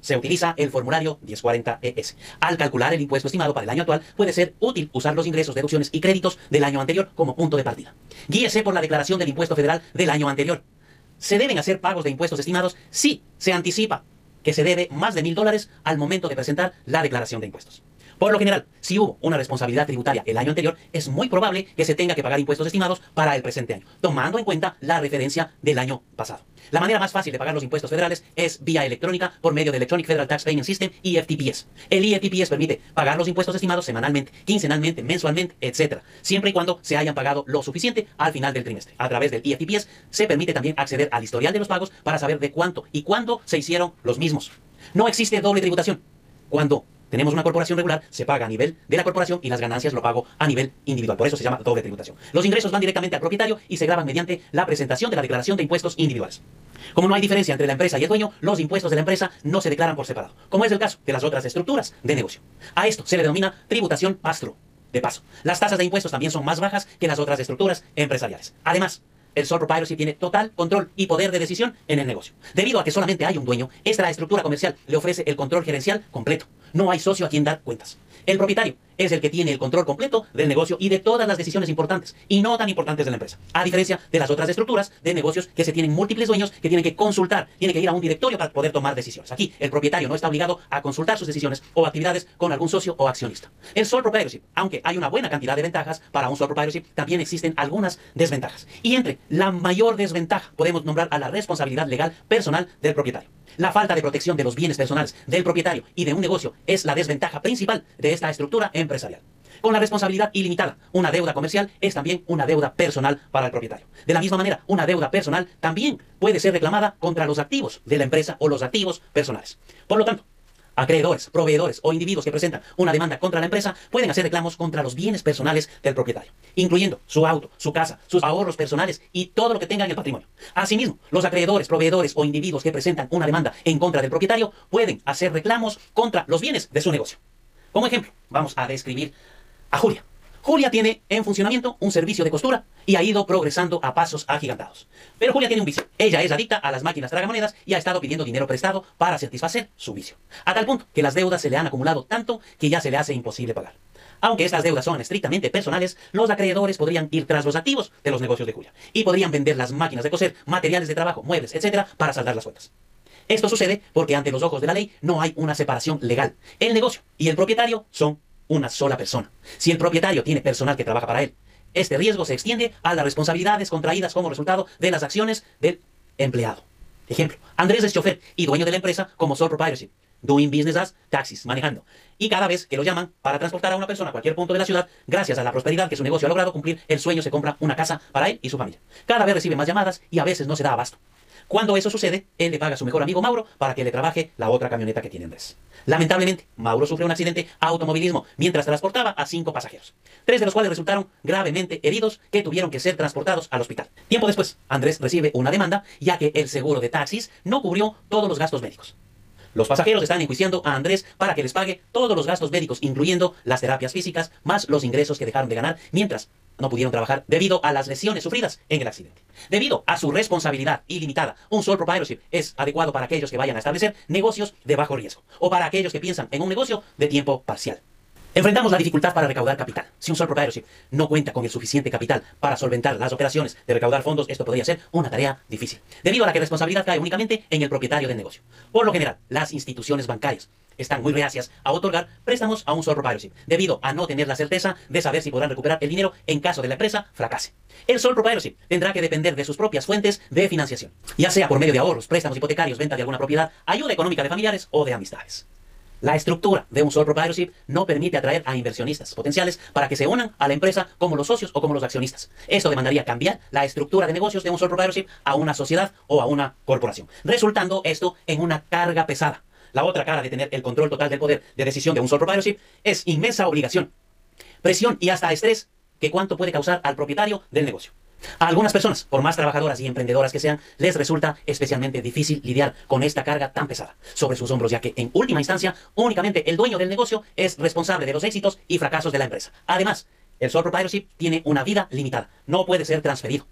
se utiliza el formulario 1040-ES. Al calcular el impuesto estimado para el año actual, puede ser útil usar los ingresos, deducciones y créditos del año anterior como punto de partida. Guíese por la declaración del impuesto federal del año anterior. Se deben hacer pagos de impuestos estimados si se anticipa que se debe más de mil dólares al momento de presentar la declaración de impuestos. Por lo general, si hubo una responsabilidad tributaria el año anterior, es muy probable que se tenga que pagar impuestos estimados para el presente año, tomando en cuenta la referencia del año pasado. La manera más fácil de pagar los impuestos federales es vía electrónica por medio del Electronic Federal Tax Payment System EFTPS. El EFTPS permite pagar los impuestos estimados semanalmente, quincenalmente, mensualmente, etc., siempre y cuando se hayan pagado lo suficiente al final del trimestre. A través del EFTPS se permite también acceder al historial de los pagos para saber de cuánto y cuándo se hicieron los mismos. No existe doble tributación. Cuando tenemos una corporación regular, se paga a nivel de la corporación y las ganancias lo pago a nivel individual. Por eso se llama doble tributación. Los ingresos van directamente al propietario y se graban mediante la presentación de la declaración de impuestos individuales. Como no hay diferencia entre la empresa y el dueño, los impuestos de la empresa no se declaran por separado, como es el caso de las otras estructuras de negocio. A esto se le denomina tributación pastro. De paso, las tasas de impuestos también son más bajas que las otras estructuras empresariales. Además, el sole proprietorship tiene total control y poder de decisión en el negocio. Debido a que solamente hay un dueño, esta estructura comercial le ofrece el control gerencial completo. No hay socio a quien dar cuentas. El propietario es el que tiene el control completo del negocio y de todas las decisiones importantes y no tan importantes de la empresa. A diferencia de las otras estructuras de negocios que se tienen múltiples dueños que tienen que consultar, tienen que ir a un directorio para poder tomar decisiones. Aquí el propietario no está obligado a consultar sus decisiones o actividades con algún socio o accionista. El sole proprietorship, aunque hay una buena cantidad de ventajas para un sole proprietorship, también existen algunas desventajas. Y entre la mayor desventaja podemos nombrar a la responsabilidad legal personal del propietario. La falta de protección de los bienes personales del propietario y de un negocio es la desventaja principal de esta estructura empresarial. Con la responsabilidad ilimitada, una deuda comercial es también una deuda personal para el propietario. De la misma manera, una deuda personal también puede ser reclamada contra los activos de la empresa o los activos personales. Por lo tanto, acreedores, proveedores o individuos que presentan una demanda contra la empresa pueden hacer reclamos contra los bienes personales del propietario, incluyendo su auto, su casa, sus ahorros personales y todo lo que tenga en el patrimonio. Asimismo, los acreedores, proveedores o individuos que presentan una demanda en contra del propietario pueden hacer reclamos contra los bienes de su negocio. Como ejemplo, vamos a describir a Julia. Julia tiene en funcionamiento un servicio de costura y ha ido progresando a pasos agigantados. Pero Julia tiene un vicio. Ella es adicta a las máquinas tragamonedas y ha estado pidiendo dinero prestado para satisfacer su vicio. A tal punto que las deudas se le han acumulado tanto que ya se le hace imposible pagar. Aunque estas deudas son estrictamente personales, los acreedores podrían ir tras los activos de los negocios de Julia y podrían vender las máquinas de coser, materiales de trabajo, muebles, etc. para saldar las cuentas. Esto sucede porque ante los ojos de la ley no hay una separación legal. El negocio y el propietario son una sola persona. Si el propietario tiene personal que trabaja para él, este riesgo se extiende a las responsabilidades contraídas como resultado de las acciones del empleado. Ejemplo, Andrés es chofer y dueño de la empresa como sole proprietorship, doing business as taxis, manejando. Y cada vez que lo llaman para transportar a una persona a cualquier punto de la ciudad, gracias a la prosperidad que su negocio ha logrado cumplir, el sueño se compra una casa para él y su familia. Cada vez recibe más llamadas y a veces no se da abasto. Cuando eso sucede, él le paga a su mejor amigo Mauro para que le trabaje la otra camioneta que tiene Andrés. Lamentablemente, Mauro sufrió un accidente automovilismo mientras transportaba a cinco pasajeros, tres de los cuales resultaron gravemente heridos que tuvieron que ser transportados al hospital. Tiempo después, Andrés recibe una demanda ya que el seguro de taxis no cubrió todos los gastos médicos. Los pasajeros están enjuiciando a Andrés para que les pague todos los gastos médicos, incluyendo las terapias físicas, más los ingresos que dejaron de ganar, mientras no pudieron trabajar debido a las lesiones sufridas en el accidente. Debido a su responsabilidad ilimitada, un sole proprietorship es adecuado para aquellos que vayan a establecer negocios de bajo riesgo o para aquellos que piensan en un negocio de tiempo parcial. Enfrentamos la dificultad para recaudar capital. Si un sole proprietorship no cuenta con el suficiente capital para solventar las operaciones de recaudar fondos, esto podría ser una tarea difícil, debido a la que responsabilidad cae únicamente en el propietario del negocio. Por lo general, las instituciones bancarias están muy reacias a otorgar préstamos a un sole proprietorship, debido a no tener la certeza de saber si podrán recuperar el dinero en caso de la empresa fracase. El sole proprietorship tendrá que depender de sus propias fuentes de financiación, ya sea por medio de ahorros, préstamos hipotecarios, venta de alguna propiedad, ayuda económica de familiares o de amistades. La estructura de un sole proprietorship no permite atraer a inversionistas potenciales para que se unan a la empresa como los socios o como los accionistas. Esto demandaría cambiar la estructura de negocios de un sole proprietorship a una sociedad o a una corporación, resultando esto en una carga pesada La otra cara de tener el control total del poder de decisión de un sole proprietorship es inmensa obligación, presión y hasta estrés que cuánto puede causar al propietario del negocio. A algunas personas, por más trabajadoras y emprendedoras que sean, les resulta especialmente difícil lidiar con esta carga tan pesada sobre sus hombros, ya que en última instancia únicamente el dueño del negocio es responsable de los éxitos y fracasos de la empresa. Además, el sole proprietorship tiene una vida limitada, no puede ser transferido.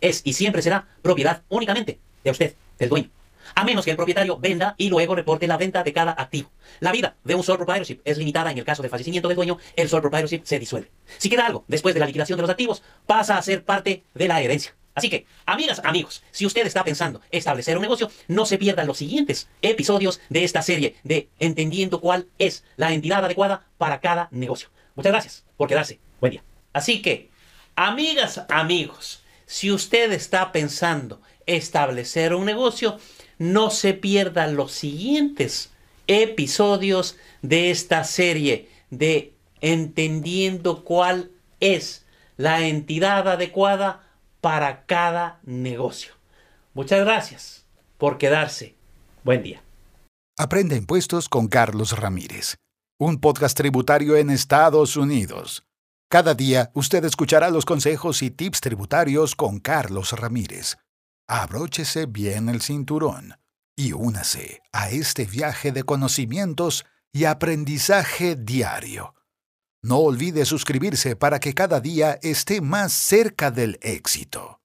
Es y siempre será propiedad únicamente de usted, del dueño a menos que el propietario venda y luego reporte la venta de cada activo. La vida de un sole proprietorship es limitada en el caso de fallecimiento del dueño, el sole proprietorship se disuelve. Si queda algo después de la liquidación de los activos, pasa a ser parte de la herencia. Así que, amigas, amigos, si usted está pensando establecer un negocio, no se pierdan los siguientes episodios de esta serie de Entendiendo cuál es la entidad adecuada para cada negocio. Muchas gracias por quedarse. Buen día. Así que, amigas, amigos, si usted está pensando establecer un negocio, no se pierdan los siguientes episodios de esta serie de entendiendo cuál es la entidad adecuada para cada negocio. Muchas gracias por quedarse. Buen día. Aprende impuestos con Carlos Ramírez, un podcast tributario en Estados Unidos. Cada día usted escuchará los consejos y tips tributarios con Carlos Ramírez abróchese bien el cinturón y únase a este viaje de conocimientos y aprendizaje diario. No olvide suscribirse para que cada día esté más cerca del éxito.